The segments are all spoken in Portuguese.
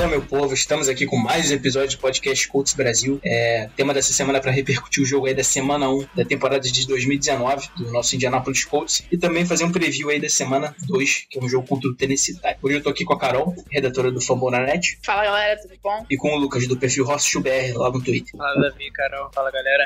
Fala meu povo, estamos aqui com mais um episódio do podcast Colts Brasil. É, tema dessa semana para repercutir o jogo aí da semana 1 da temporada de 2019 do nosso Indianapolis Colts e também fazer um preview aí da semana 2, que é um jogo contra o Tennessee Titans. Hoje eu tô aqui com a Carol, redatora do Fambonanet. Fala galera, tudo bom? E com o Lucas do perfil Rosso BR lá no Twitter. Fala Davi, Carol, fala galera.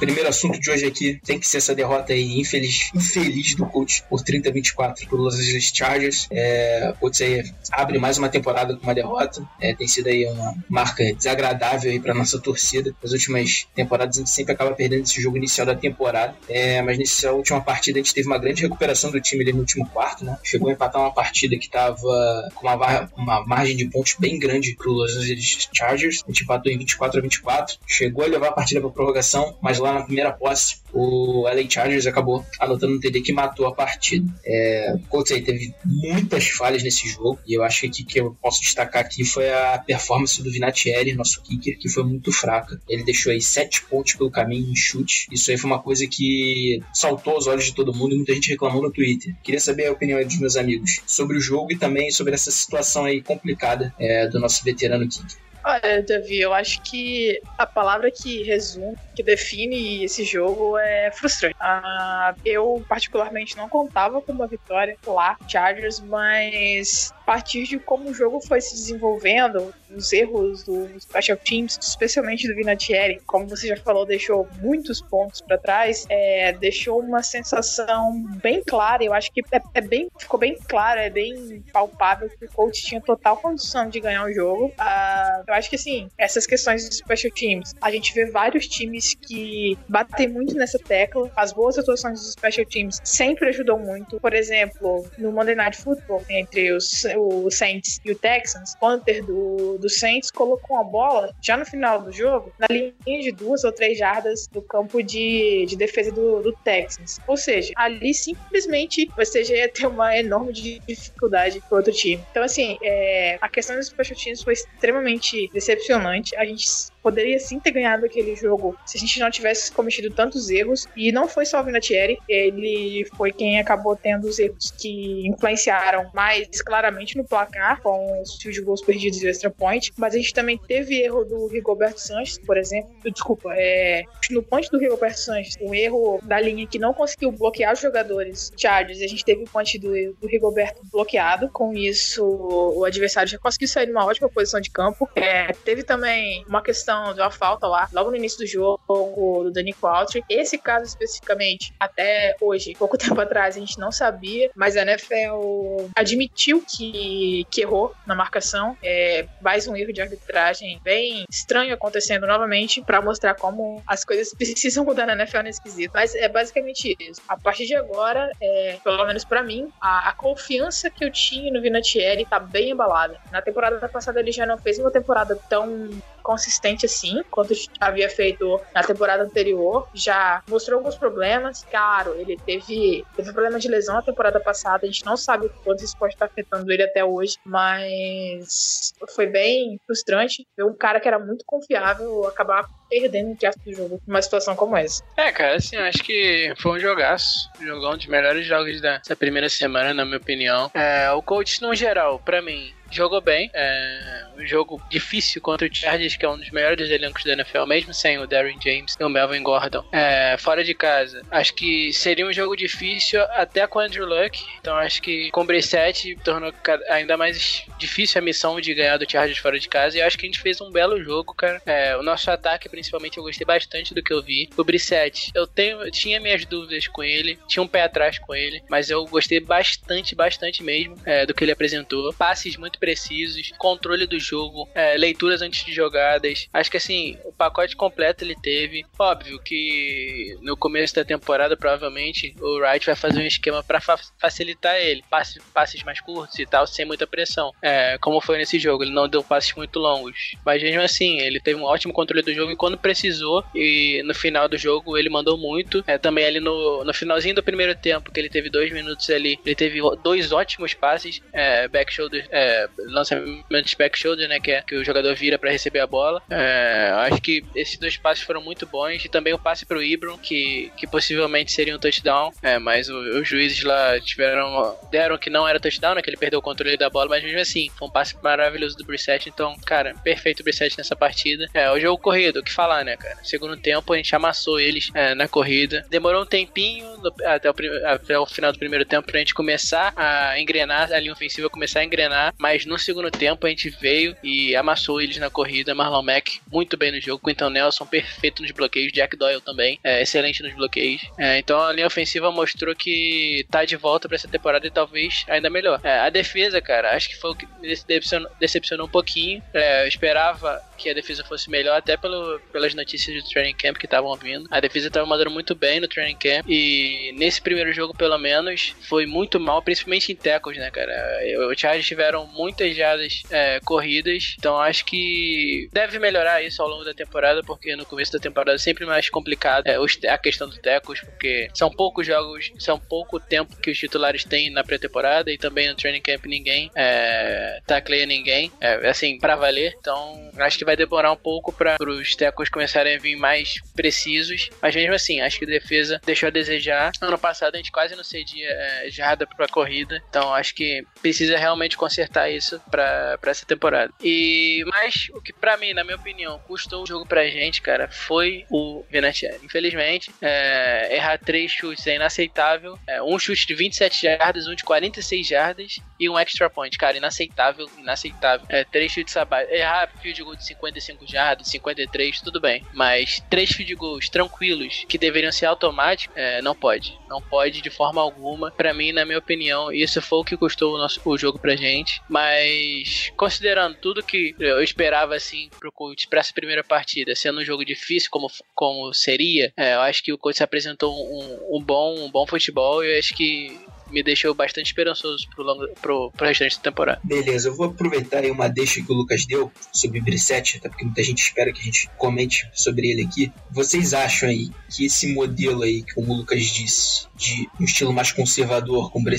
Primeiro assunto de hoje aqui tem que ser essa derrota aí infeliz, infeliz do coach por 30 a 24 pro Los Angeles Chargers. É, Colts aí abre mais uma temporada com uma derrota. É, tem sido aí uma marca desagradável aí para nossa torcida. Nas últimas temporadas a gente sempre acaba perdendo esse jogo inicial da temporada. É, mas nessa última partida a gente teve uma grande recuperação do time ali no último quarto, né? Chegou a empatar uma partida que tava com uma, uma margem de pontos bem grande pro Los Angeles Chargers. A gente empatou em 24 a 24. Chegou a levar a partida para prorrogação, mas lá na primeira posse, o LA Chargers acabou anotando um TD que matou a partida. É, o Colts aí teve muitas falhas nesse jogo, e eu acho que que eu posso destacar aqui foi a performance do Vinatieri, nosso kicker, que foi muito fraca. Ele deixou aí sete pontos pelo caminho em chute. Isso aí foi uma coisa que saltou aos olhos de todo mundo e muita gente reclamou no Twitter. Queria saber a opinião dos meus amigos sobre o jogo e também sobre essa situação aí complicada é, do nosso veterano kicker. Olha, Davi, eu acho que a palavra que resume, que define esse jogo é frustrante. Ah, eu, particularmente, não contava com uma vitória lá, Chargers, mas partir de como o jogo foi se desenvolvendo, os erros do Special Teams, especialmente do Vinatieri, como você já falou, deixou muitos pontos para trás, é, deixou uma sensação bem clara. Eu acho que é, é, bem, ficou bem claro, é bem palpável que o coach tinha total condição de ganhar o jogo. Ah, eu acho que assim, essas questões de Special Teams, a gente vê vários times que batem muito nessa tecla. As boas atuações dos Special Teams sempre ajudam muito. Por exemplo, no Monday Night Football, entre os, o Saints e o Texans, Hunter do do Saints colocou a bola já no final do jogo na linha de duas ou três jardas do campo de, de defesa do, do Texans. Ou seja, ali simplesmente você já ia ter uma enorme dificuldade pro outro time. Então, assim, é, a questão dos special teams foi extremamente decepcionante. A gente poderia sim ter ganhado aquele jogo se a gente não tivesse cometido tantos erros. E não foi só o Vinatieri, ele foi quem acabou tendo os erros que influenciaram mais claramente no placar, com os field goals perdidos e extra point. Mas a gente também teve erro do Rigoberto Sanches, por exemplo. Desculpa, é, no ponte do Rigoberto Sanches, um erro da linha que não conseguiu bloquear os jogadores Chargers. A gente teve o ponte do, do Rigoberto bloqueado. Com isso, o adversário já conseguiu sair numa ótima posição de campo. É, teve também uma questão questão de uma falta lá, logo no início do jogo, do Danny Qualtry. Esse caso especificamente, até hoje, pouco tempo atrás, a gente não sabia, mas a NFL admitiu que, que errou na marcação. É mais um erro de arbitragem bem estranho acontecendo novamente para mostrar como as coisas precisam mudar na NFL nesse quesito. Mas é basicamente isso. A partir de agora, é, pelo menos para mim, a, a, confiança que eu tinha no Vinatieri tá bem embalada. Na temporada passada ele já não fez uma temporada tão consistente assim, quanto havia feito na temporada anterior. Já mostrou alguns problemas. Claro, ele teve, teve problema de lesão na temporada passada. A gente não sabe o quanto isso pode estar afetando ele até hoje, mas foi bem frustrante ver um cara que era muito confiável acabar perdendo entre aspas do jogo numa situação como essa. É, cara, assim, acho que foi um jogaço. Um jogão dos melhores jogos dessa primeira semana, na minha opinião. É, o coach, no geral, para mim, jogou bem. É um jogo difícil contra o Chargers, que é um dos melhores elencos da NFL, mesmo sem o Darren James e o Melvin Gordon. É, fora de casa, acho que seria um jogo difícil até com o Andrew Luck. Então acho que com o Brissett tornou ainda mais difícil a missão de ganhar do Chargers fora de casa. E acho que a gente fez um belo jogo, cara. É, o nosso ataque, principalmente, eu gostei bastante do que eu vi. O Brissett, eu tenho, eu tinha minhas dúvidas com ele, tinha um pé atrás com ele, mas eu gostei bastante, bastante mesmo é, do que ele apresentou. Passes muito precisos, controle do jogo, é, leituras antes de jogadas. Acho que assim, o pacote completo ele teve. Óbvio que no começo da temporada, provavelmente, o Wright vai fazer um esquema para fa facilitar ele. Passes, passes mais curtos e tal, sem muita pressão. É, como foi nesse jogo, ele não deu passes muito longos. Mas mesmo assim, ele teve um ótimo controle do jogo e quando precisou, e no final do jogo ele mandou muito. É, também ali no, no finalzinho do primeiro tempo, que ele teve dois minutos ali, ele teve dois ótimos passes, é, back shoulder, é, lançamentos back shoulder, né, que é que o jogador vira para receber a bola. É, acho que esses dois passes foram muito bons e também o passe pro Ibron, que, que possivelmente seria um touchdown, é, mas o, os juízes lá tiveram deram que não era touchdown, né, que ele perdeu o controle da bola, mas mesmo assim, foi um passe maravilhoso do Brissett, então, cara, perfeito o Brissett nessa partida. É, o jogo corrido, o que falar, né, cara? Segundo tempo, a gente amassou eles é, na corrida. Demorou um tempinho no, até, o, até o final do primeiro tempo pra gente começar a engrenar, a linha ofensiva começar a engrenar, mas no segundo tempo a gente veio e amassou eles na corrida. Marlon Mack muito bem no jogo, Quinton Nelson perfeito nos bloqueios, Jack Doyle também, é, excelente nos bloqueios. É, então a linha ofensiva mostrou que tá de volta para essa temporada e talvez ainda melhor. É, a defesa, cara, acho que foi o que decepcionou, decepcionou um pouquinho. É, eu esperava que a defesa fosse melhor, até pelo, pelas notícias do training camp que estavam vindo. A defesa estava mandando muito bem no training camp e nesse primeiro jogo, pelo menos, foi muito mal, principalmente em tackles, né, cara? O Chargers tiveram muitas jardas é, corridas, então acho que deve melhorar isso ao longo da temporada, porque no começo da temporada é sempre mais complicado é, a questão dos tackles, porque são poucos jogos, são pouco tempo que os titulares têm na pré-temporada e também no training camp ninguém é, tacleia ninguém, é, assim, para valer. Então acho que vai demorar um pouco para os tecos começarem a vir mais precisos, mas mesmo assim, acho que a defesa deixou a desejar. Ano passado a gente quase não cedia é, jarda para corrida, então acho que precisa realmente consertar isso para essa temporada. E mas o que para mim, na minha opinião, custou o jogo pra gente, cara, foi o Vinatieri. Infelizmente, é, errar três chutes é inaceitável. É, um chute de 27 jardas, um de 46 jardas e um extra point, cara, inaceitável, inaceitável. É, três chutes abaixo. Errar field goal de 55 jardas, 53, tudo bem. Mas três field goals tranquilos, que deveriam ser automáticos, é, não pode. Não pode de forma alguma. Para mim, na minha opinião, isso foi o que custou o, nosso, o jogo pra gente. Mas, considerando tudo que eu esperava, assim, pro Colts pra essa primeira partida, sendo um jogo difícil como, como seria, é, eu acho que o Colts apresentou um, um, bom, um bom futebol e eu acho que me deixou bastante esperançoso pro, longo, pro, pro restante da temporada. Beleza, eu vou aproveitar aí uma deixa que o Lucas deu sobre o até porque muita gente espera que a gente comente sobre ele aqui. Vocês acham aí que esse modelo aí, como o Lucas disse, de um estilo mais conservador, com o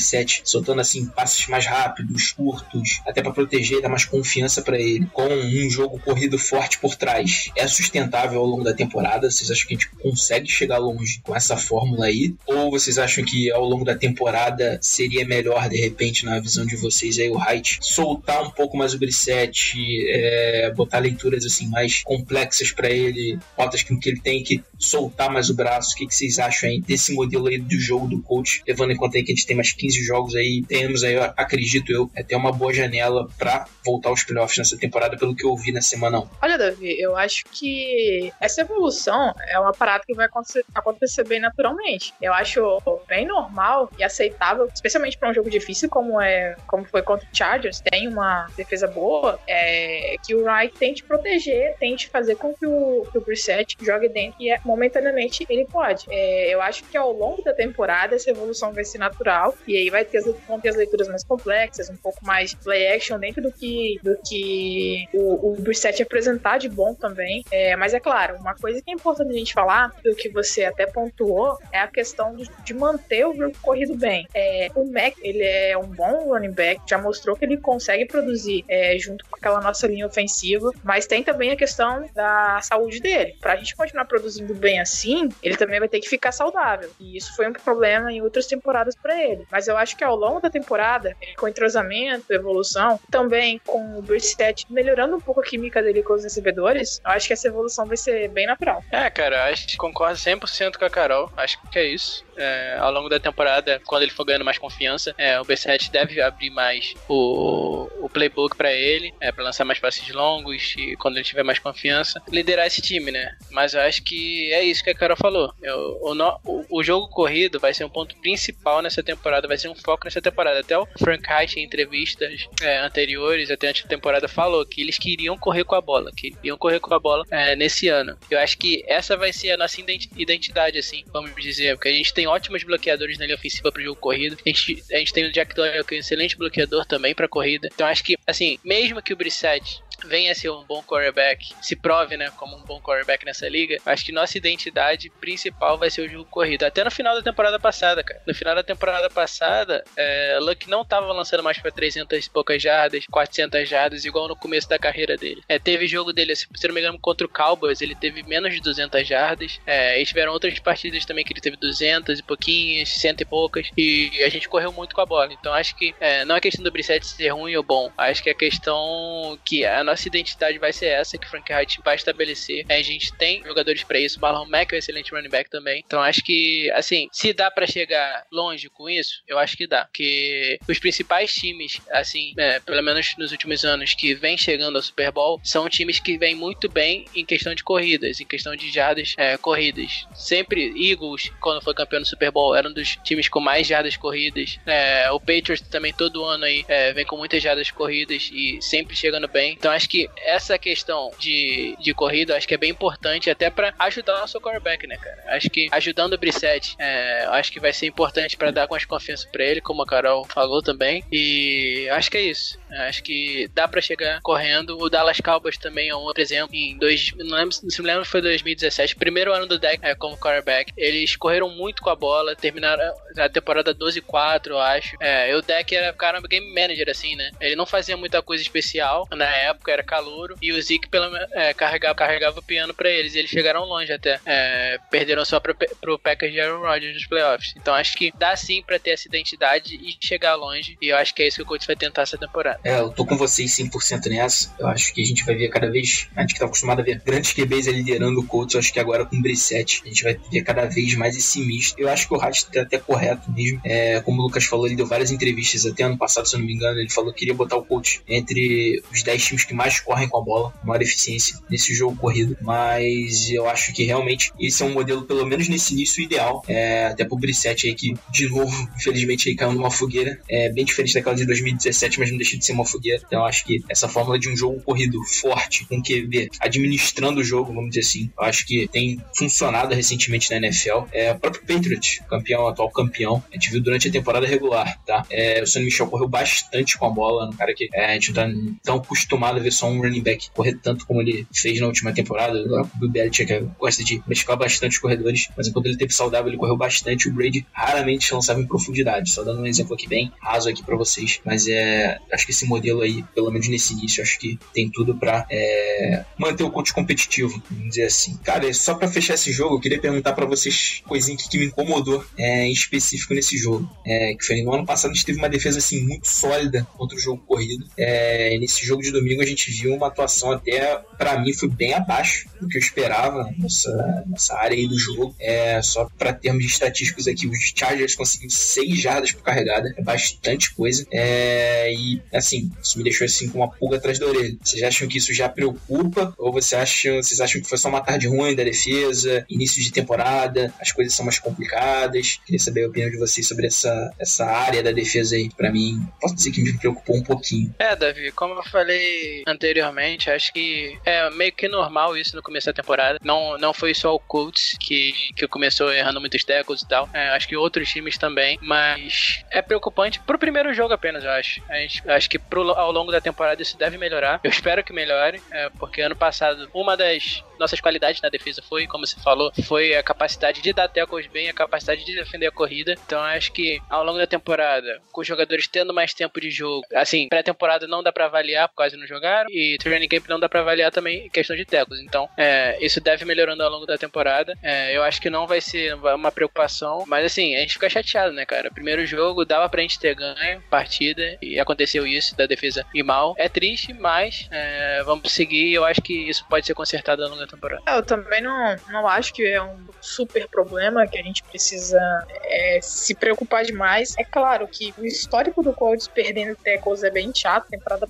soltando assim passes mais rápidos, curtos, até para proteger e dar mais confiança para ele, com um jogo corrido forte por trás, é sustentável ao longo da temporada? Vocês acham que a gente consegue chegar longe com essa fórmula aí? Ou vocês acham que ao longo da temporada seria melhor, de repente, na visão de vocês aí, o Height, soltar um pouco mais o Brissette, é, botar leituras assim mais complexas para ele, rotas que ele tem que soltar mais o braço. O que, que vocês acham aí desse modelo aí do jogo do coach, levando em conta aí que a gente tem mais 15 jogos aí, temos aí, acredito eu, até uma boa janela para voltar aos playoffs nessa temporada, pelo que eu ouvi na semana 1. Olha, Davi, eu acho que essa evolução é uma parada que vai acontecer, acontecer bem naturalmente. Eu acho bem normal e aceitável especialmente para um jogo difícil como é como foi contra o Chargers, tem uma defesa boa, é, que o Wright tente proteger, tente fazer com que o, que o Brissett jogue dentro e é, momentaneamente ele pode. É, eu acho que ao longo da temporada essa evolução vai ser natural e aí vai ter, vão ter as leituras mais complexas, um pouco mais play action dentro do que, do que o, o Brissett apresentar de bom também. É, mas é claro, uma coisa que é importante a gente falar, do que você até pontuou, é a questão de, de manter o corrido bem. É, é, o Mac, ele é um bom running back, já mostrou que ele consegue produzir é, junto com aquela nossa linha ofensiva, mas tem também a questão da saúde dele. Pra gente continuar produzindo bem assim, ele também vai ter que ficar saudável. E isso foi um problema em outras temporadas para ele. Mas eu acho que ao longo da temporada, com entrosamento, evolução, também com o Brissett melhorando um pouco a química dele com os recebedores, eu acho que essa evolução vai ser bem natural. É, cara, acho que concordo 100% com a Carol. Acho que é isso. É, ao longo da temporada, quando ele for ganhando mais confiança, é, o B7 deve abrir mais o, o playbook para ele, é, para lançar mais passes longos e quando ele tiver mais confiança, liderar esse time, né? Mas eu acho que é isso que a Carol falou. Eu, o, o, o, jogo corrido vai ser um ponto principal nessa temporada, vai ser um foco nessa temporada. Até o Frank Reich, em entrevistas é, anteriores, até antes da temporada, falou que eles queriam correr com a bola, que iam correr com a bola é, nesse ano. Eu acho que essa vai ser a nossa identidade, assim, vamos dizer, porque a gente tem ótimos bloqueadores na linha ofensiva para o jogo corrido. A gente, a gente tem o Jack Doyle, que é um excelente bloqueador também para corrida. Então acho que, assim, mesmo que o Brissett venha ser um bom quarterback, se prove, né, como um bom quarterback nessa liga, acho que nossa identidade principal vai ser o jogo corrido. Até no final da temporada passada, cara. No final da temporada passada, é, Luck não tava lançando mais para 300 e poucas jardas, 400 jardas, igual no começo da carreira dele. É, teve jogo dele, se não me engano, contra o Cowboys, ele teve menos de 200 jardas. É, e tiveram outras partidas também que ele teve 200 e pouquinhas, 100 e poucas. E a gente correu muito com a bola. Então acho que é, não é questão do Brissett ser ruim ou bom. Acho que é questão que a nossa identidade vai ser essa que Frank Wright vai estabelecer. A gente tem jogadores para isso. Marlon Mack é um excelente running back também. Então acho que, assim, se dá para chegar longe com isso, eu acho que dá. Porque os principais times, assim, é, pelo menos nos últimos anos, que vem chegando ao Super Bowl, são times que vêm muito bem em questão de corridas, em questão de jardas é, corridas. Sempre Eagles, quando foi campeão do Super Bowl, era um dos times com mais jardas corridas. É, o Patriots também todo ano aí é, vem com muitas jardas corridas e sempre chegando bem. Então acho que essa questão de, de corrida acho que é bem importante até para ajudar o nosso quarterback, né, cara? Acho que ajudando o Brissett, é, acho que vai ser importante para dar mais confiança para ele, como a Carol falou também. E acho que é isso. Acho que dá para chegar correndo. O Dallas Cowboys também é um outro exemplo. Em dois, não lembro, se me lembro, foi 2017, primeiro ano do deck é, como quarterback. Eles correram muito com a bola, terminaram a temporada 12-4, eu acho. É, o deck era caramba game manager assim, né? Ele não fazia muita coisa especial na época, era calouro e o Zeke é, carregava, carregava o piano para eles. E eles chegaram longe até. É, perderam só pro, pro Packers de Aaron Rodgers nos playoffs. Então acho que dá sim para ter essa identidade e chegar longe. E eu acho que é isso que o coach vai tentar essa temporada. É, eu tô com vocês 100% nessa. Eu acho que a gente vai ver cada vez. A gente que tá acostumado a ver grandes QBs liderando o coach. Eu acho que agora com o Brissette a gente vai ver cada vez mais esse misto. Eu acho que o Rat tá até correto mesmo. É, como o Lucas falou, ele deu várias entrevistas até ano passado, se eu não me engano. Ele falou que queria botar o coach entre os 10 times que mais correm com a bola, maior eficiência nesse jogo corrido. Mas eu acho que realmente esse é um modelo, pelo menos nesse início, ideal. É, até pro Brissette aí, que de novo, infelizmente, aí caiu numa fogueira. É bem diferente daquela de 2017, mas não deixa de ser uma fogueira. Então eu acho que essa fórmula de um jogo corrido forte, com QB administrando o jogo, vamos dizer assim, eu acho que tem funcionado recentemente na NFL. É, o próprio Patriot, campeão, atual campeão, a gente viu durante a temporada regular, tá? É, o Sonny Michel correu bastante com a bola, um cara que é, a gente não tá tão acostumado ver só um running back correr tanto como ele fez na última temporada. O Bill Belichick gosta de mesclar bastante os corredores, mas enquanto ele teve saudável, ele correu bastante. O Brady raramente lançava em profundidade. Só dando um exemplo aqui bem raso aqui para vocês, mas é, acho que esse modelo aí, pelo menos nesse início, acho que tem tudo para é, manter o coach competitivo, vamos dizer assim. Cara, só para fechar esse jogo, eu queria perguntar para vocês coisinha que, que me incomodou é, em específico nesse jogo. É, que foi no ano passado a gente teve uma defesa assim muito sólida contra o jogo corrido. É, nesse jogo de domingo a gente viu uma atuação até para mim foi bem abaixo do que eu esperava nessa, nessa área aí do jogo. É, só para termos estatísticos aqui, os Chargers conseguiram 6 jardas por carregada, é bastante coisa. É, e assim, isso me deixou assim com uma pulga atrás da orelha. Vocês acham que isso já preocupa? Ou você acham, vocês acham que foi só uma tarde ruim da defesa, início de temporada, as coisas são mais complicadas? Queria saber a opinião de vocês sobre essa, essa área da defesa aí. Para mim, posso dizer que me preocupou um pouquinho. É, Davi, como eu falei anteriormente, acho que é meio que normal isso no começo da temporada. Não, não foi só o Colts que, que começou errando muitos tackles e tal. É, acho que outros times também, mas é preocupante pro primeiro jogo apenas, eu acho. acho que pro, ao longo da temporada isso deve melhorar. Eu espero que melhore, é, porque ano passado uma das nossas qualidades na defesa foi, como você falou, foi a capacidade de dar tackles bem, a capacidade de defender a corrida. Então acho que ao longo da temporada, com os jogadores tendo mais tempo de jogo, assim, pré-temporada não dá para avaliar, quase não jogaram, e training camp não dá para avaliar também em questão de tackles. Então, é, isso deve melhorando ao longo da temporada. É, eu acho que não vai ser uma preocupação, mas assim, a gente fica chateado, né, cara? Primeiro jogo dava pra gente ter ganho partida e aconteceu isso da defesa ir mal. É triste, mas é, vamos seguir. Eu acho que isso pode ser consertado ao longo da temporada. Eu também não, não acho que é um super problema que a gente precisa é, se preocupar demais. É claro que o histórico do Colts perdendo tackles é bem chato. A temporada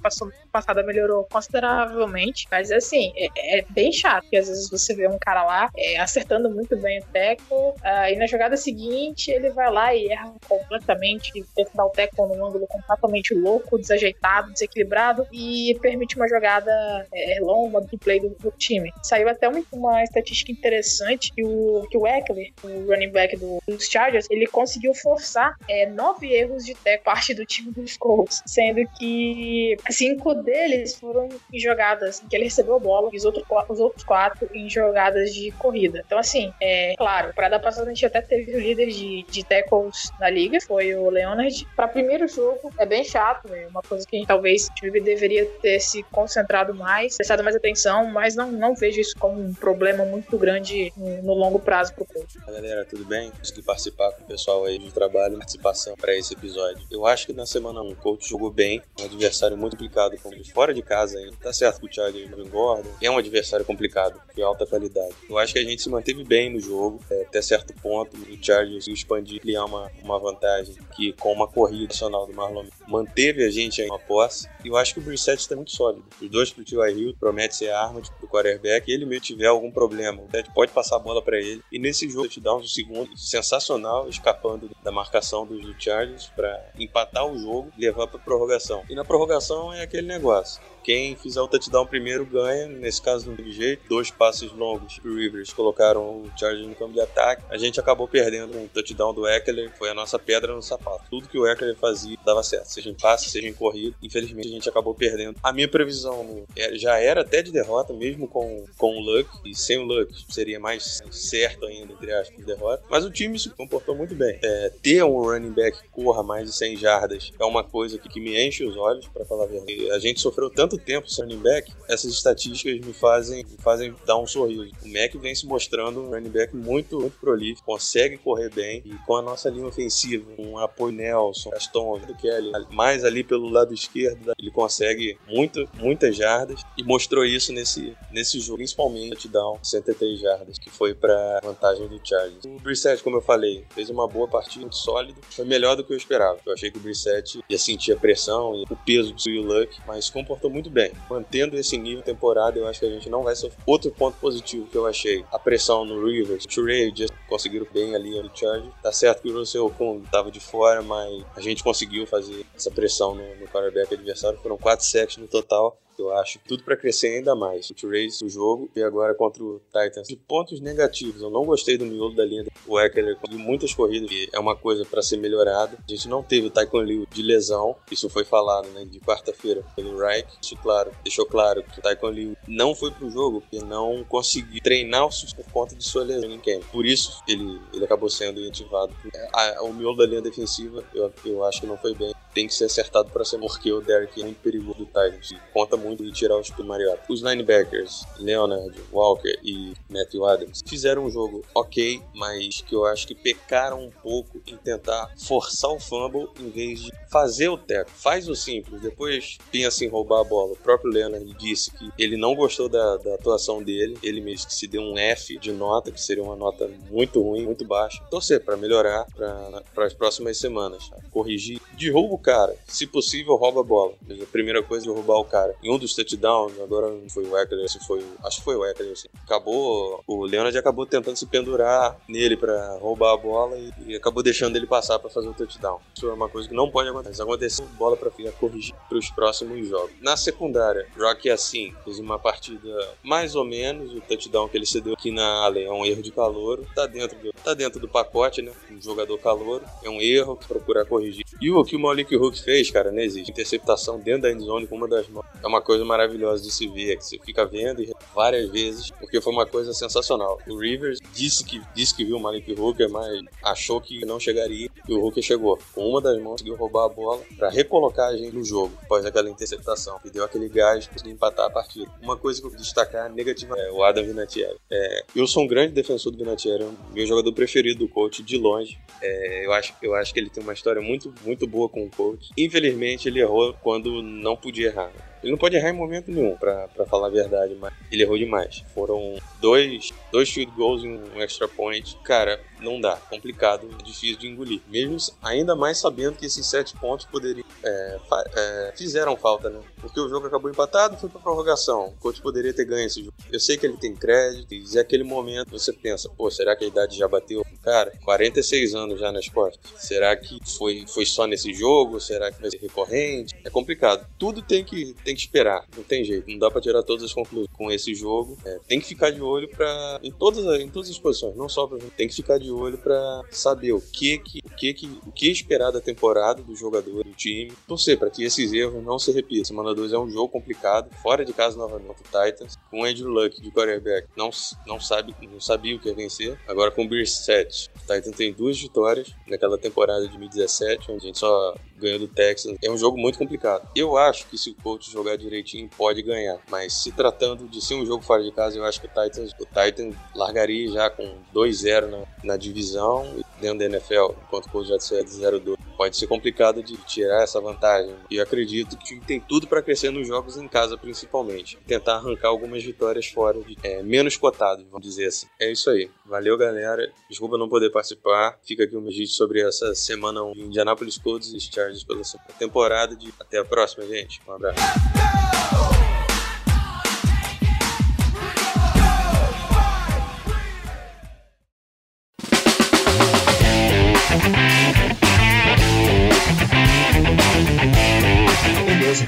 passada melhorou consideravelmente, mas assim, é, é bem chato. Porque às vezes você vê um cara lá é, acertando muito bem o tackle, uh, e na jogada seguinte ele vai lá e erra completamente, tenta dar o tackle num ângulo completamente louco, desajeitado, desequilibrado e permite uma jogada é, longa do play do, do, time. Saiu até uma, uma estatística interessante que o, que o Eckler, o running back do, dos Chargers, ele conseguiu forçar é, nove erros de tackle parte do time dos Colts, sendo que cinco deles foram em jogadas em que ele recebeu a bola e os, outro, os outros quatro em jogadas de corrida. Então, assim, é claro, para dar passada a gente até teve o líder de, de tackles na liga, foi o Leonard. Para primeiro jogo, é bem chato, é uma coisa que talvez o time deveria ter se concentrado mais, prestado mais atenção, mas não, não vejo isso como um problema muito grande no, longo prazo pro coach. Galera, tudo bem? Consegui participar com o pessoal aí de trabalho, participação para esse episódio. Eu acho que na semana 1 o coach jogou bem, um adversário muito complicado, como de fora de casa ainda. Tá certo que o Thiago engorda, é um adversário complicado, de alta qualidade. Eu acho que a gente se manteve bem no jogo, é, até certo ponto. O Chargers expandir, criar uma, uma vantagem que com uma corrida nacional do Marlon manteve a gente em uma posse. E eu acho que o Brissett está muito sólido. Os dois pro T.Y. Hill promete ser arma pro quarterback. E ele mesmo tiver algum problema, o Ted pode passar a bola para ele. E nesse jogo, te dá um segundo sensacional, escapando da marcação dos Chargers para empatar o jogo e levar para prorrogação. E na prorrogação é aquele negócio. Quem fizer o touchdown primeiro ganha. Nesse caso não teve jeito. Dois passes longos pro Rivers colocaram o Chargers no campo de ataque. A gente acabou perdendo um touchdown do Eckler. Foi a nossa pedra no sapato. Tudo que o Eckler fazia dava certo. Seja em passe, seja em corrida. Infelizmente a gente acabou perdendo. A minha previsão é, já era até de derrota, mesmo com, com o Luck. E sem o Luck seria mais certo ainda, entre aspas, de derrota. Mas o time se comportou muito bem. É, ter um running back que corra mais de 100 jardas é uma coisa que, que me enche os olhos, para falar a verdade. A gente sofreu tanto tempo sem running back, essas estatísticas me fazem, me fazem dar um sorriso. O Mac vem se mostrando um running back muito, muito prolífico, consegue correr bem e com a nossa linha ofensiva, com um apoio Nelson, Gaston, do Kelly, mais ali pelo lado esquerdo, ele consegue muito, muitas jardas e mostrou isso nesse, nesse jogo, principalmente touchdown, 103 jardas, que foi para vantagem do Chargers. O Brissett, como eu falei, fez uma boa partida, muito sólido, foi melhor do que eu esperava. Eu achei que o Brissett ia sentir a pressão e o peso do Luck, mas comportou muito bem. Mantendo esse nível temporada, eu acho que a gente não vai sofrer. Outro ponto positivo que eu achei, a pressão no Rivers, o Ray conseguiram bem ali no Charge. Tá certo que o Russell Okung tava de fora, mas a gente conseguiu fazer essa pressão no, no quarterback adversário. Foram quatro sacks no total eu acho. Tudo para crescer ainda mais. O Race, o jogo, e agora contra o Titans. De pontos negativos, eu não gostei do miolo da linha. O Eckler conseguiu muitas corridas, e é uma coisa para ser melhorada. A gente não teve o Taekwondo Liu de lesão, isso foi falado, né, de quarta-feira pelo Reich. Isso, claro, deixou claro que o Taekwondo Liu não foi pro jogo porque não conseguiu treinar por conta de sua lesão em camp. Por isso, ele, ele acabou sendo ativado. o miolo da linha defensiva, eu, eu acho que não foi bem. Tem que ser acertado para ser, porque o Derek é muito perigoso do Titans. Conta muito de tirar o Mariota. Os linebackers, Leonard, Walker e Matthew Adams, fizeram um jogo ok, mas que eu acho que pecaram um pouco em tentar forçar o fumble em vez de fazer o teco. Faz o simples, depois pensa em roubar a bola. O próprio Leonard disse que ele não gostou da, da atuação dele, ele mesmo que se deu um F de nota, que seria uma nota muito ruim, muito baixa. Torcer para melhorar para as próximas semanas. Corrigir. Derruba o cara. Se possível, rouba a bola. A primeira coisa é roubar o cara. Em um dos touchdowns, agora não foi o Eckler, foi. Acho que foi o Eckler, assim. Acabou. O Leonard acabou tentando se pendurar nele para roubar a bola e, e, acabou deixando ele passar para fazer o touchdown. Isso é uma coisa que não pode acontecer. Aconteceu bola para corrigir para os próximos jogos. Na secundária, Rocky assim fez uma partida mais ou menos. O touchdown que ele cedeu aqui na Allen é um erro de calor. Tá dentro do, tá dentro do pacote, né? Um jogador calor. É um erro que procurar corrigir. E o que o Malik Hook fez, cara, não existe. Interceptação dentro da endzone com uma das mãos. É uma coisa maravilhosa de se ver, que você fica vendo várias vezes, porque foi uma coisa sensacional. O Rivers disse que, disse que viu o Malik Hooker, mas achou que não chegaria, e o Hooker chegou. Com uma das mãos, conseguiu roubar a bola para recolocar a gente no jogo, após aquela interceptação, que deu aquele gás para empatar a partida. Uma coisa que eu destacar negativa é o Adam Vinatieri. É, eu sou um grande defensor do Vinatieri, é o meu jogador preferido do coach, de longe. É, eu, acho, eu acho que ele tem uma história muito, muito boa com o coach. Infelizmente, ele errou quando não podia errar. Ele não pode errar em momento nenhum, pra falar a verdade, mas ele errou demais. Foram dois, dois field goals e um extra point. Cara, não dá. Complicado, difícil de engolir. Mesmo ainda mais sabendo que esses sete pontos poderiam. É, é, fizeram falta, né? Porque o jogo acabou empatado foi pra prorrogação. O coach poderia ter ganho esse jogo. Eu sei que ele tem crédito, e é aquele momento você pensa, pô, será que a idade já bateu? Cara, 46 anos já nas costas. Será que foi, foi só nesse jogo? Será que vai ser recorrente? É complicado. Tudo tem que, tem que esperar. Não tem jeito. Não dá pra tirar todas as conclusões com esse jogo. É, tem que ficar de olho pra. Em todas, em todas as posições, não só. Tem que ficar de olho para saber o que que, o que que, o que esperar da temporada do jogador, do time. Torcer para que esses erros não se repitam. Semana 2 é um jogo complicado, fora de casa novamente o Titans, com Andrew Luck de quarterback, não, não sabe, não sabia o que ia vencer. Agora com o Brissett, o Titans tem duas vitórias naquela temporada de 2017, onde a gente só ganhou do Texans. É um jogo muito complicado. Eu acho que se o coach jogar direitinho pode ganhar, mas se tratando de ser um jogo fora de casa, eu acho que o Titans, o Titans largaria já com 2-0 na, na divisão dentro da NFL, enquanto o coach já disser 0-2. Pode ser complicado de tirar essa vantagem. E eu acredito que tem tudo para crescer nos jogos em casa, principalmente. Tentar arrancar algumas vitórias fora, de, é, menos cotados, vamos dizer assim. É isso aí. Valeu, galera. Desculpa não poder participar. Fica aqui um vídeo sobre essa semana 1 de Indianapolis Colts e Chargers pela temporada. De... Até a próxima, gente. Um abraço.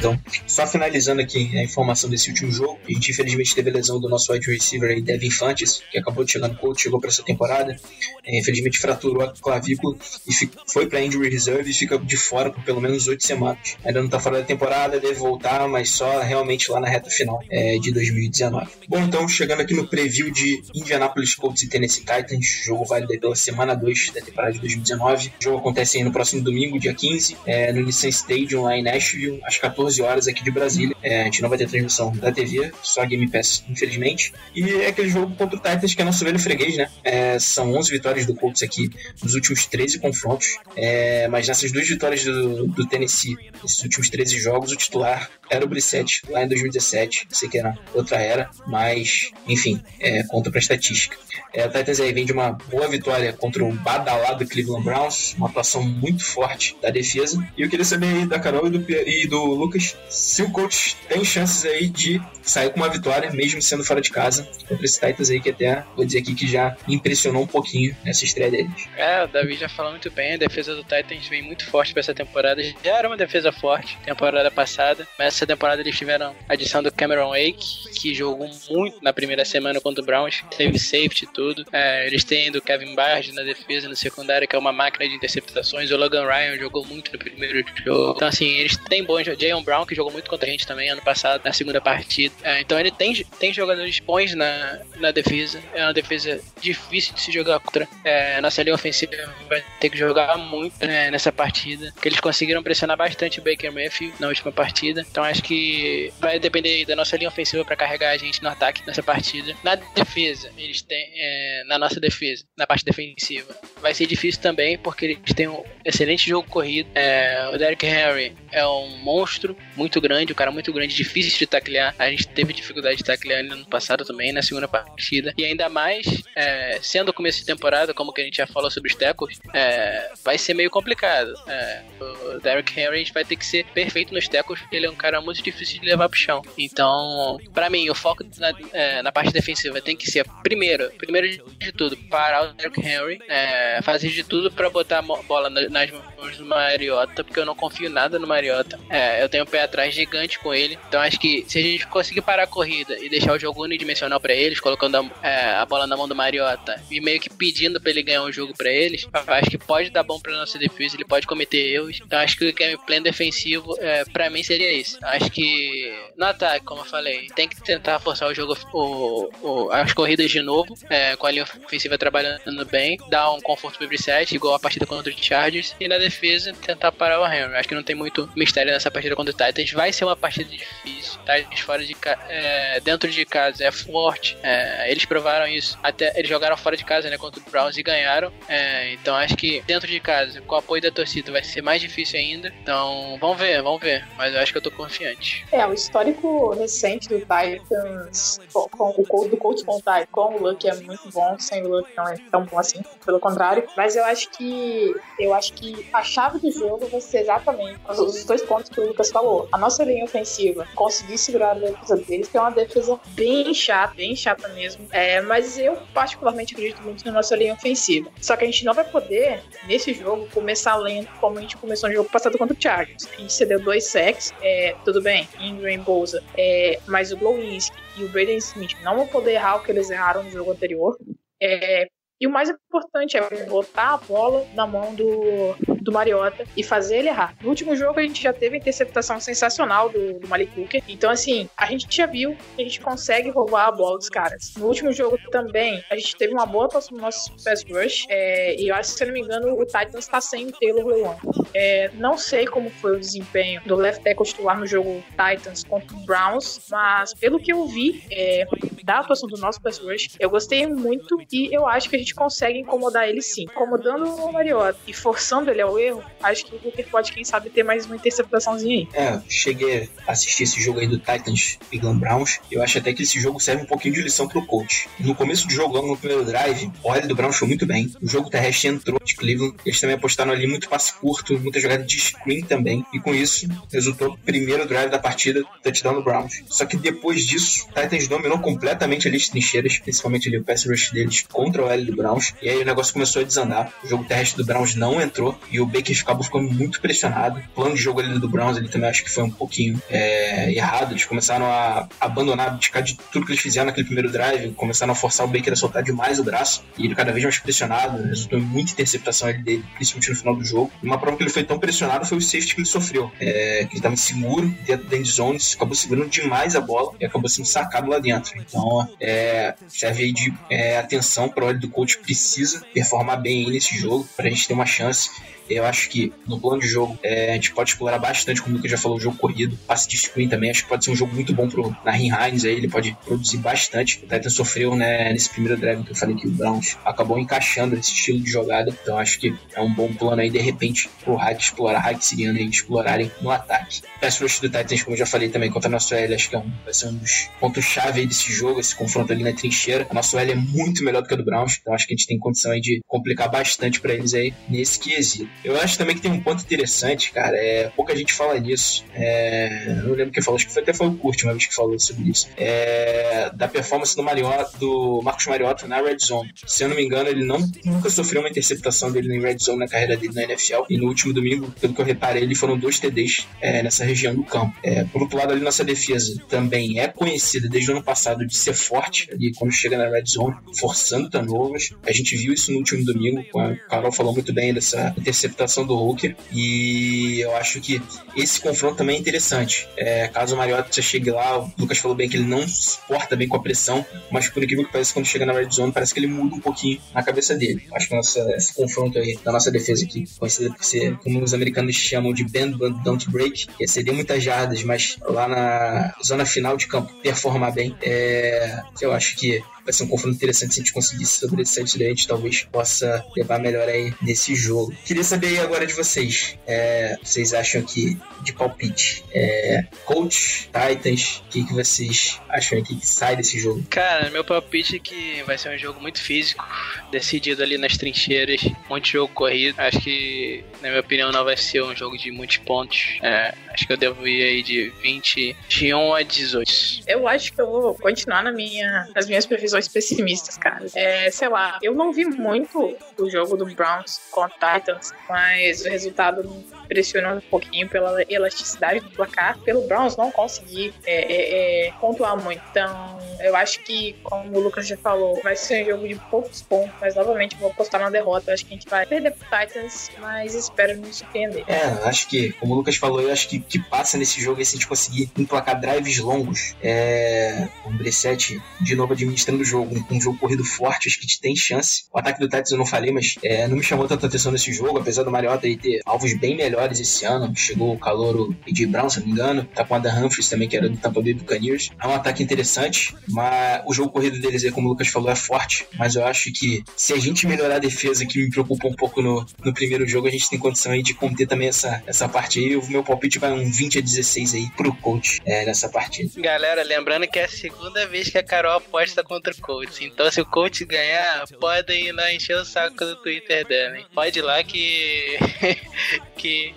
Então. Só finalizando aqui a informação desse último jogo, a gente infelizmente teve a lesão do nosso wide receiver aí, Devin Fantes, que acabou de chegar no coach, chegou para essa temporada. É, infelizmente fraturou a clavícula e foi para injury reserve e fica de fora por pelo menos oito semanas. Ainda não está fora da temporada, deve voltar, mas só realmente lá na reta final é, de 2019. Bom, então chegando aqui no preview de Indianapolis Colts e Tennessee Titans, jogo válido pela semana 2 da temporada de 2019. O jogo acontece aí no próximo domingo, dia 15, é, no Nissan Stadium lá em Nashville, às 14 horas aqui de Brasília. É, a gente não vai ter transmissão da TV, só Game Pass, infelizmente. E é aquele jogo contra o Titans que é nosso velho freguês, né? É, são 11 vitórias do Colts aqui nos últimos 13 confrontos. É, mas nessas duas vitórias do, do Tennessee, nesses últimos 13 jogos, o titular era o Brissett lá em 2017. Sei que era outra era, mas enfim, é, conta pra estatística. É, o Titans aí vem de uma boa vitória contra o badalado Cleveland Browns, uma atuação muito forte da defesa. E eu queria saber aí da Carol e do, e do Lucas se o coach tem chances aí de sair com uma vitória, mesmo sendo fora de casa, contra esse Titans aí que até vou dizer aqui que já impressionou um pouquinho nessa estreia deles. É, o Davi já falou muito bem, a defesa do Titans vem muito forte para essa temporada. Já era uma defesa forte temporada passada, mas essa temporada eles tiveram a adição do Cameron Wake, que jogou muito na primeira semana contra o Browns, teve safety e tudo. É, eles têm do Kevin Bard na defesa, no secundário, que é uma máquina de interceptações. O Logan Ryan jogou muito no primeiro jogo. Então, assim, eles têm bons. Jayon Brown, que jogou muito contra a gente também ano passado, na segunda partida. É, então, ele tem, tem jogadores bons na, na defesa. É uma defesa difícil de se jogar contra. É, nossa linha ofensiva vai ter que jogar muito né, nessa partida, porque eles conseguiram pressionar bastante o Baker Mayfield na última partida. Então, acho que vai depender da nossa linha ofensiva para carregar a gente no ataque nessa partida. Na defesa, eles têm. É, na nossa defesa, na parte defensiva, vai ser difícil também, porque eles têm um excelente jogo corrido. É, o Derrick Henry é um monstro muito grande, um cara muito grande, difícil de taclear. A gente teve dificuldade de taclear ele no passado também, na segunda partida. E ainda mais, é, sendo o começo de temporada, como que a gente já falou sobre os tecos, é, vai ser meio complicado. É, o Derrick Henry vai ter que ser perfeito nos tecos, ele é um cara muito difícil de levar pro chão. Então, para mim, o foco na, é, na, parte defensiva tem que ser, primeiro, primeiro de tudo, parar o Derrick Henry, é, fazer de tudo para botar a bola nas mãos do Mariota, porque eu não confio nada no Mariota. É, eu tenho um pé atrás gigante com ele, então acho que se a gente conseguir parar a corrida e deixar o jogo unidimensional para eles, colocando a, é, a, bola na mão do Mariota e meio que pedindo para ele ganhar um jogo para eles, acho que pode dar bom para nossa defesa, ele pode cometer erros. Então acho que o gameplay defensivo, é, para mim, seria isso. Acho que no ataque, como eu falei, tem que tentar forçar o jogo, o, o as corridas de novo, é, com a linha ofensiva trabalhando bem, dar um conforto pro Brissett, igual a partida contra o Chargers, e na defesa tentar parar o Henry. Acho que não tem muito mistério nessa partida contra o Titans vai ser uma partida difícil. Titans fora de é, dentro de casa é forte. É, eles provaram isso. Até eles jogaram fora de casa, né, contra o Browns e ganharam. É, então acho que dentro de casa, com o apoio da torcida, vai ser mais difícil ainda. Então vamos ver, vamos ver. Mas eu acho que eu tô confiante. É, o histórico recente do Titans com, com o do Colts com o Titans, com o Luck é muito bom, sem o Luck não é tão bom assim, pelo contrário. Mas eu acho que eu acho que a chave do jogo vai ser exatamente os dois pontos que o Lucas falou. A nossa linha ofensiva conseguir segurar a defesa deles, que é uma defesa bem chata, bem chata mesmo. É, mas eu particularmente acredito muito na nossa linha ofensiva. Só que a gente não vai poder, nesse jogo, começar lento como a gente começou no jogo passado contra o Chargers. A gente cedeu dois sacks, é, tudo bem, Ingram e Bolsa, é, mas o Glowinski e o Braden Smith não vão poder errar o que eles erraram no jogo anterior. É, e o mais importante é botar a bola na mão do, do Mariota e fazer ele errar. No último jogo, a gente já teve a interceptação sensacional do, do Malik Cooker. Então, assim, a gente já viu que a gente consegue roubar a bola dos caras. No último jogo também, a gente teve uma boa atuação no nosso pass rush. É, e eu acho que, se eu não me engano, o Titans está sem o Taylor Lewan. É, não sei como foi o desempenho do left tackle titular no jogo Titans contra o Browns, mas pelo que eu vi é, da atuação do nosso pass rush, eu gostei muito e eu acho que a gente consegue incomodar ele sim. Incomodando o Mariota e forçando ele ao erro, acho que o Hooker pode, quem sabe, ter mais uma interceptaçãozinha aí. É, cheguei a assistir esse jogo aí do Titans e Glen Browns. Eu acho até que esse jogo serve um pouquinho de lição pro coach. No começo do jogo, no primeiro drive, o L do Browns foi muito bem. O jogo terrestre entrou de Cleveland. Eles também apostaram ali muito passe curto, muita jogada de screen também. E com isso, resultou o primeiro drive da partida, touchdown do Browns. Só que depois disso, o Titans dominou completamente ali as trincheiras, principalmente ali o pass rush deles contra o L do Browns. E aí o negócio começou a desandar. O jogo terrestre do Browns não entrou e o Baker acabou ficando muito pressionado. O plano de jogo ali do Browns ele também acho que foi um pouquinho é, errado. Eles começaram a abandonar, abdicar de tudo que eles fizeram naquele primeiro drive, começaram a forçar o Baker a soltar demais o braço e ele cada vez mais pressionado. Resultou em muita interceptação dele, principalmente no final do jogo. E uma prova que ele foi tão pressionado foi o safety que ele sofreu, é, que ele estava inseguro dentro da end zone, acabou segurando demais a bola e acabou sendo sacado lá dentro. Então, é, serve aí de é, atenção para o do coach precisa performar bem nesse jogo para a gente ter uma chance eu acho que no plano de jogo é, a gente pode explorar bastante, como o Lucas já falou, o jogo corrido, passe de screen também. Acho que pode ser um jogo muito bom pro Nahin Hines aí, ele pode produzir bastante. O Titan sofreu né, nesse primeiro drive que eu falei que o Browns acabou encaixando esse estilo de jogada. Então acho que é um bom plano aí, de repente, pro Hack explorar, Hack Siriano aí explorarem no ataque. Pass rush do Titans, como eu já falei também, contra a nossa L, acho que é um, vai ser um dos pontos-chave desse jogo, esse confronto ali na trincheira. A nossa L é muito melhor do que a do Browns, então acho que a gente tem condição aí de complicar bastante para eles aí nesse quesito. Eu acho também que tem um ponto interessante, cara. É, pouca gente fala nisso. É, não lembro quem falou, acho que foi, até foi o Kurt uma vez que falou sobre isso. É, da performance do, Mariota, do Marcos Mariota na Red Zone. Se eu não me engano, ele não, nunca sofreu uma interceptação dele na Red Zone na carreira dele na NFL. E no último domingo, pelo que eu reparei, ele foram dois TDs é, nessa região do campo. É, por outro lado, ali nossa defesa também é conhecida desde o ano passado de ser forte ali quando chega na Red Zone, forçando turnovers. A gente viu isso no último domingo. A Carol falou muito bem dessa interceptação do Hooker. E eu acho que esse confronto também é interessante. É, caso o Mariota chegue lá, o Lucas falou bem que ele não se porta bem com a pressão, mas por incrível que pareça, quando chega na red zone, parece que ele muda um pouquinho na cabeça dele. Acho que nossa, esse confronto aí da nossa defesa aqui, conhecida por ser, como os americanos chamam de bend, but don't break, que é ceder muitas jardas, mas lá na zona final de campo performar bem, é, eu acho que vai ser um confronto interessante se a gente conseguir sobressair isso daí, a gente talvez possa levar melhor aí nesse jogo. Queria saber aí agora de vocês, é, vocês acham que, de palpite, é, Colts, Titans, o que, que vocês acham aí que sai desse jogo? Cara, meu palpite é que vai ser um jogo muito físico, decidido ali nas trincheiras, muito jogo corrido. Acho que, na minha opinião, não vai ser um jogo de muitos pontos. É, acho que eu devo ir aí de 21 a 18. Eu acho que eu vou continuar na minha, nas minhas previsões visões pessimistas, cara. É, sei lá, eu não vi muito o jogo do Browns contra Titans, mas o resultado me impressiona um pouquinho pela elasticidade do placar, pelo Browns não conseguir é, é, é, pontuar muito. Então, eu acho que, como o Lucas já falou, vai ser um jogo de poucos pontos, mas novamente vou apostar na derrota. Eu acho que a gente vai perder pro Titans, mas espero nos surpreender. É, acho que, como o Lucas falou, eu acho que que passa nesse jogo é se a gente conseguir emplacar drives longos. É, o Brissette, de novo, administrando pelo jogo, um, jogo corrido forte, acho que tem chance. O ataque do Titans eu não falei, mas é, não me chamou tanta atenção nesse jogo, apesar do Mariota ter alvos bem melhores esse ano. Chegou o calor de Brown, se não me engano. Tá com a Adam Humphries também, que era do Tampa Bay Buccaneers. É um ataque interessante, mas o jogo corrido deles, como o Lucas falou, é forte. Mas eu acho que se a gente melhorar a defesa, que me preocupa um pouco no, no primeiro jogo, a gente tem condição aí de conter também essa, essa parte aí. O meu palpite vai um 20 a 16 aí pro coach é, nessa partida. Galera, lembrando que é a segunda vez que a Carol aposta contra coach. Então, se o coach ganhar, podem ir lá encher o saco do Twitter dela, hein? Pode ir lá que. que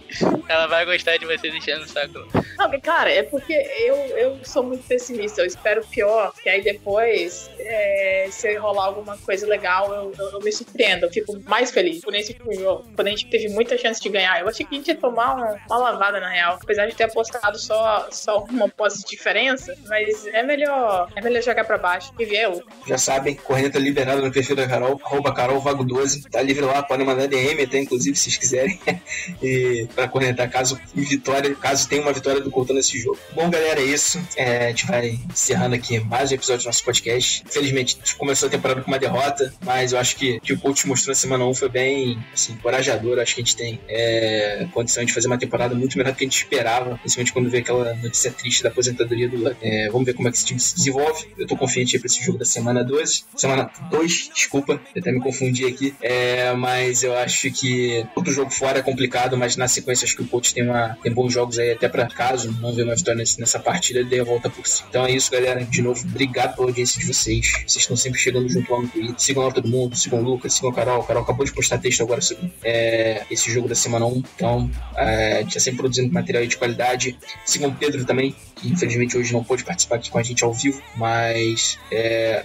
ela vai gostar de vocês enchendo o saco. Não, cara, é porque eu, eu sou muito pessimista. Eu espero pior, que aí depois, é, se rolar alguma coisa legal, eu, eu, eu, me surpreendo. Eu fico mais feliz por esse jogo. Quando a gente teve muita chance de ganhar, eu achei que a gente ia tomar uma, uma lavada na real. Apesar de ter apostado só, só uma posse de diferença, mas é melhor, é melhor jogar pra baixo e ver o. Já sabem, corrente liberada no perfil da Carol, arroba Carol Vago 12. Tá livre lá, podem mandar DM até, inclusive, se vocês quiserem. e pra cornetar caso vitória, caso tenha uma vitória do Couto nesse jogo. Bom, galera, é isso. É, a gente vai encerrando aqui mais um episódio do nosso podcast. Infelizmente, começou a temporada com uma derrota, mas eu acho que, que o coach mostrou na semana 1 foi bem assim, encorajador. Acho que a gente tem é, condição de fazer uma temporada muito melhor do que a gente esperava, principalmente quando vê aquela notícia triste da aposentadoria do é, Vamos ver como é que esse time se desenvolve. Eu tô confiante para esse jogo da semana 12. Semana 2, desculpa, até me confundi aqui. É, mas eu acho que outro jogo fora é complicado, mas na sequência acho que o coach tem, uma, tem bons jogos aí até para caso não ver uma vitória nessa partida, ele dê a volta por si. Então é isso, galera. De novo, obrigado pela audiência de vocês. Vocês estão sempre chegando junto lá no Twitter. Sigam lá todo mundo, sigam o Lucas, sigam a Carol. A Carol acabou de postar texto agora sobre é, esse jogo da semana 1. Então, é, gente tá sempre produzindo material de qualidade. Sigam o Pedro também, que infelizmente hoje não pôde participar aqui com a gente ao vivo, mas é,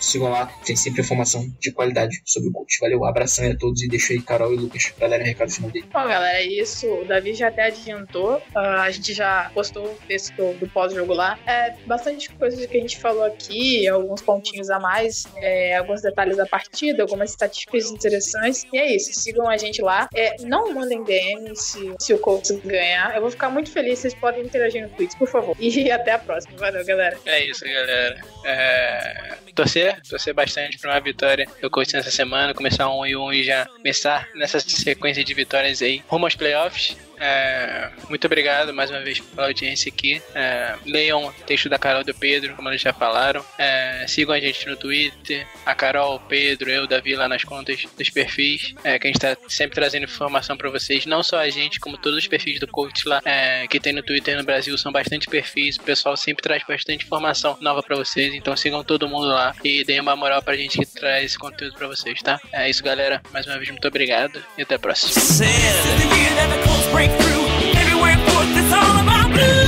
sigam lá, tem sempre informação de qualidade sobre o coach. Valeu, abração a todos e deixa aí Carol e Lucas pra darem recado final dele. Bom, galera, é isso. O Davi já até adiantou. Uh, a gente já postou o texto do, do pós-jogo lá. É bastante coisas que a gente falou aqui, alguns pontinhos a mais, é, alguns detalhes da partida, algumas estatísticas interessantes. E é isso, sigam a gente lá. É, não mandem DM se, se o coach ganhar. Eu vou ficar muito feliz, vocês podem interagir no Twitter, por favor. E até a próxima. Valeu, galera. É isso, galera. É... Torcer, torcer bastante para uma vitória do coach nessa semana, começar um e um e já começar nessa sequência de vitórias aí rumo aos playoffs. É, muito obrigado mais uma vez pela audiência aqui. É, leiam o texto da Carol e do Pedro, como eles já falaram. É, sigam a gente no Twitter, a Carol, o Pedro, eu, Davi lá nas contas dos perfis, é, que a gente está sempre trazendo informação para vocês. Não só a gente, como todos os perfis do coach lá é, que tem no Twitter no Brasil, são bastante perfis. O pessoal sempre traz bastante informação nova para vocês. Então sigam todo mundo lá e deem uma moral pra gente que traz esse conteúdo para vocês, tá? É isso, galera. Mais uma vez, muito obrigado e até a próxima. Everywhere, of course, it's all about blue.